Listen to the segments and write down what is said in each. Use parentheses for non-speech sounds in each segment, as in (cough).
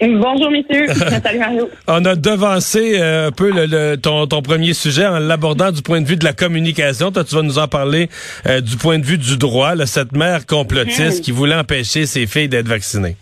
Bonjour, messieurs. (laughs) Salut, Mario. On a devancé euh, un peu le, le- ton, ton premier sujet en l'abordant du point de vue de la communication. Toi, tu vas nous en parler euh, du point de vue du droit. là, cette mère complotiste Mhm. qui voulait empêcher ses filles d'être vaccinées.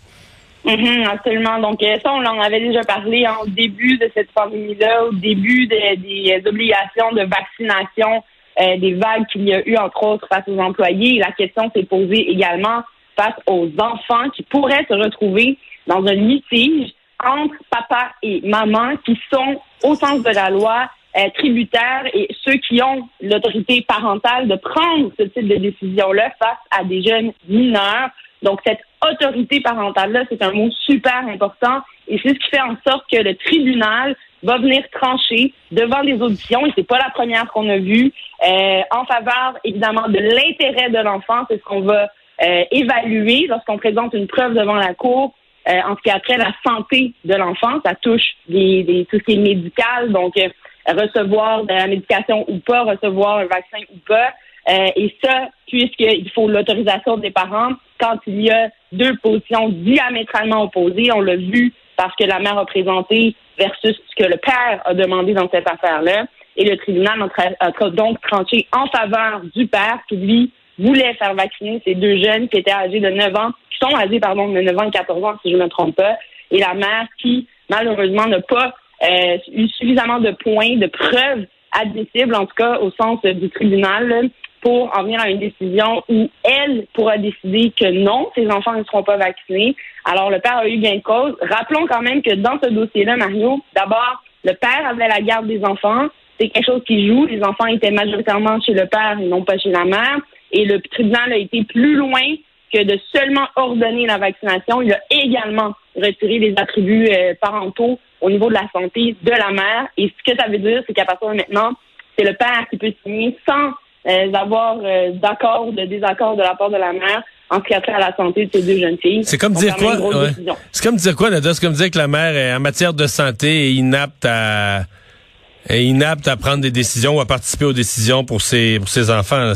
Mhm, absolument. Donc, euh, ça, on en avait déjà parlé en début de cette pandémie-là, au début de- des obligations de vaccination, euh, des vagues qu'il y a eu, entre autres, face aux employés. La question s'est posée également face aux enfants qui pourraient se retrouver dans un litige entre papa et maman qui sont, au sens de la loi, euh, tributaires et ceux qui ont l'autorité parentale de prendre ce type de décision-là face à des jeunes mineurs. Donc, cette autorité parentale-là, c'est un mot super important et c'est ce qui fait en sorte que le tribunal va venir trancher devant des auditions, et c'est pas la première qu'on a vue, euh, en faveur, évidemment, de l'intérêt de l'enfant. C'est ce qu'on va euh, évaluer lorsqu'on présente une preuve devant la Cour euh, en ce qui a trait à la santé de l'enfant. Ça touche des, des, tout ce qui est médical, donc euh, recevoir de la médication ou pas, recevoir un vaccin ou pas. Euh, et ça, puisqu'il faut l'autorisation des parents quand il y a deux positions diamétralement opposées. On l'a vu parce que la mère a présenté versus ce que le père a demandé dans cette affaire-là. Et le tribunal a, donc tranché en faveur du père qui, lui, voulait faire vacciner ces deux jeunes qui étaient âgés de 9 ans, sont âgés, pardon, de 9 ans et 14 ans, si je ne me trompe pas. Et la mère qui, malheureusement, n'a pas euh, eu suffisamment de points, de preuves admissibles, en tout cas au sens du tribunal, pour en venir à une décision où elle pourra décider que non, ses enfants ne seront pas vaccinés. Alors, le père a eu gain de cause. Rappelons quand même que dans ce dossier-là, Mario, d'abord, le père avait la garde des enfants. C'est quelque chose qui joue. Les enfants étaient majoritairement chez le père et non pas chez la mère. Et le tribunal a été plus loin que de seulement ordonner la vaccination. Il a également retiré les attributs euh, parentaux au niveau de la santé de la mère. Et ce que ça veut dire, c'est qu'à partir de maintenant, c'est le père qui peut signer sans euh, avoir euh, d'accord ou de désaccord de la part de la mère en ce qui a trait à la santé de ces deux jeunes filles. C'est comme dire quoi? C'est comme dire quoi, Nada? C'est comme dire que la mère, est, en matière de santé, est inapte à est inapte à prendre des décisions ou à participer aux décisions pour ses, pour ses enfants. En fait,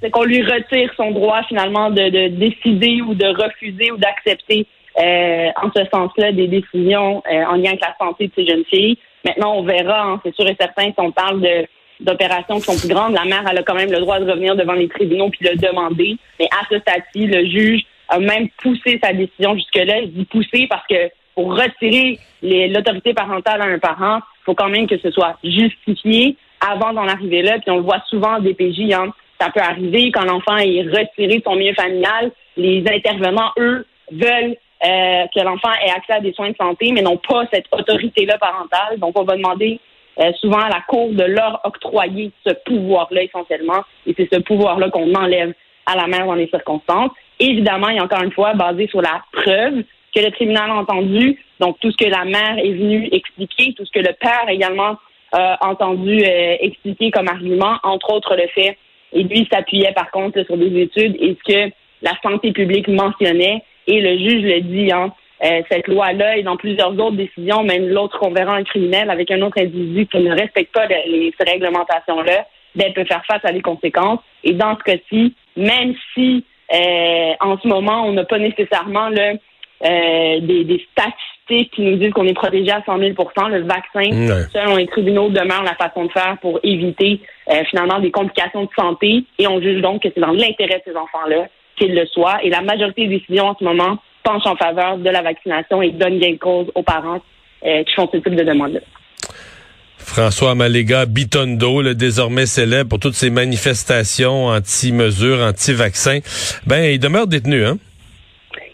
c'est- qu'on lui retire son droit finalement de, de décider ou de refuser ou d'accepter euh, en ce sens-là des décisions euh, en lien avec la santé de ces jeunes filles. Maintenant, on verra, hein, c'est sûr et certain, si on parle de d'opérations qui sont plus grandes, la mère elle a quand même le droit de revenir devant les tribunaux puis le demander. Mais à ce stade-ci, le juge a même poussé sa décision jusque-là. Je dis pousser parce que pour retirer l'autorité parentale à un parent, il faut quand même que ce soit justifié avant d'en arriver là. Puis on le voit souvent en DPJ, hein. ça peut arriver quand l'enfant est retiré de son milieu familial. Les intervenants, eux, veulent euh, que l'enfant ait accès à des soins de santé, mais n'ont pas cette autorité-là parentale. Donc on va demander euh, souvent à la Cour de leur octroyer ce pouvoir-là essentiellement. Et c'est ce pouvoir-là qu'on enlève à la mère dans les circonstances. Évidemment, a encore une fois basé sur la preuve le tribunal a entendu, donc tout ce que la mère est venue expliquer, tout ce que le père également a entendu euh, expliquer comme argument, entre autres le fait, et lui s'appuyait par contre sur des études et ce que la santé publique mentionnait, et le juge le dit, hein, euh, cette loi-là et dans plusieurs autres décisions, même l'autre qu'on verra un criminel avec un autre individu qui ne respecte pas les, ces réglementations-là, ben, peut faire face à des conséquences. Et dans ce cas-ci, même si euh, en ce moment, on n'a pas nécessairement là, euh, des, des statistiques qui nous disent qu'on est protégé à 100 000 le vaccin, Ouais. selon les tribunaux, demeure la façon de faire pour éviter euh, finalement des complications de santé. Et on juge donc que c'est dans l'intérêt de ces enfants-là qu'ils le soient. Et la majorité des décisions en ce moment penchent en faveur de la vaccination et donnent gain de cause aux parents euh, qui font ce type de demande-là. François Maléga Bitondo, le désormais célèbre pour toutes ses manifestations anti-mesures, anti-vaccins, ben il demeure détenu, hein?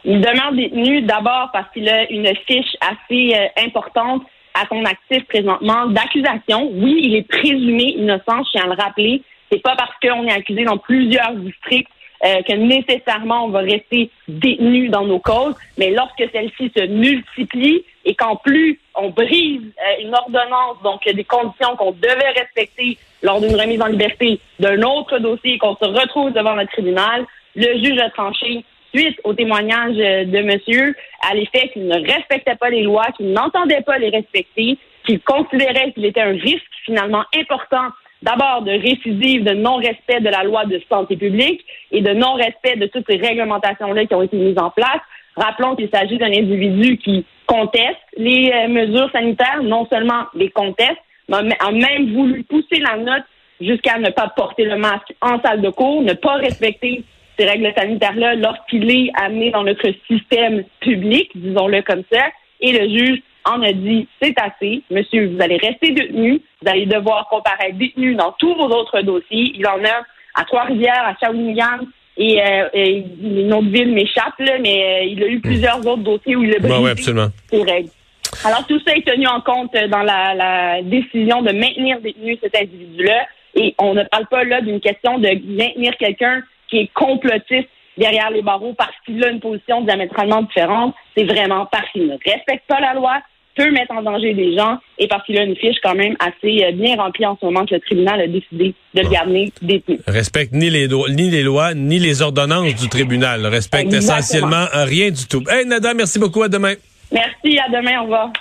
Il demeure détenu d'abord parce qu'il a une fiche assez euh, importante à son actif présentement d'accusation. Oui, il est présumé innocent, je tiens à le rappeler. C'est pas parce qu'on est accusé dans plusieurs districts euh, que nécessairement on va rester détenu dans nos causes, mais lorsque celles-ci se multiplient et qu'en plus on brise euh, une ordonnance, donc des conditions qu'on devait respecter lors d'une remise en liberté d'un autre dossier, qu'on se retrouve devant le tribunal, le juge a tranché suite au témoignage de monsieur à l'effet qu'il ne respectait pas les lois, qu'il n'entendait pas les respecter, qu'il considérait qu'il était un risque finalement important d'abord de récidive, de non-respect de la loi de santé publique et de non-respect de toutes ces réglementations-là qui ont été mises en place. Rappelons qu'il s'agit d'un individu qui conteste les euh, mesures sanitaires, non seulement les conteste, mais a même voulu pousser la note jusqu'à ne pas porter le masque en salle de cours, ne pas respecter ces règles sanitaires-là lorsqu'il est amené dans notre système public, disons-le comme ça, et le juge en a dit c'est assez, monsieur, vous allez rester détenu, vous allez devoir comparaître détenu dans tous vos autres dossiers. Il en a à Trois-Rivières, à Shawinigan, et, euh, et une autre ville m'échappe, mais euh, il a eu plusieurs autres dossiers où il a brisé ses règles. Alors tout ça est tenu en compte dans la, la décision de maintenir détenu cet individu-là. Et on ne parle pas là d'une question de maintenir quelqu'un qui est complotiste derrière les barreaux parce qu'il a une position diamétralement différente. C'est vraiment parce qu'il ne respecte pas la loi, peut mettre en danger des gens et parce qu'il a une fiche quand même assez euh, bien remplie en ce moment que le tribunal a décidé de le garder détenu. Respecte ni les, ni les lois, ni les ordonnances du tribunal. Respecte essentiellement rien du tout. Hey Nada, merci beaucoup. À demain. Merci. À demain. Au revoir.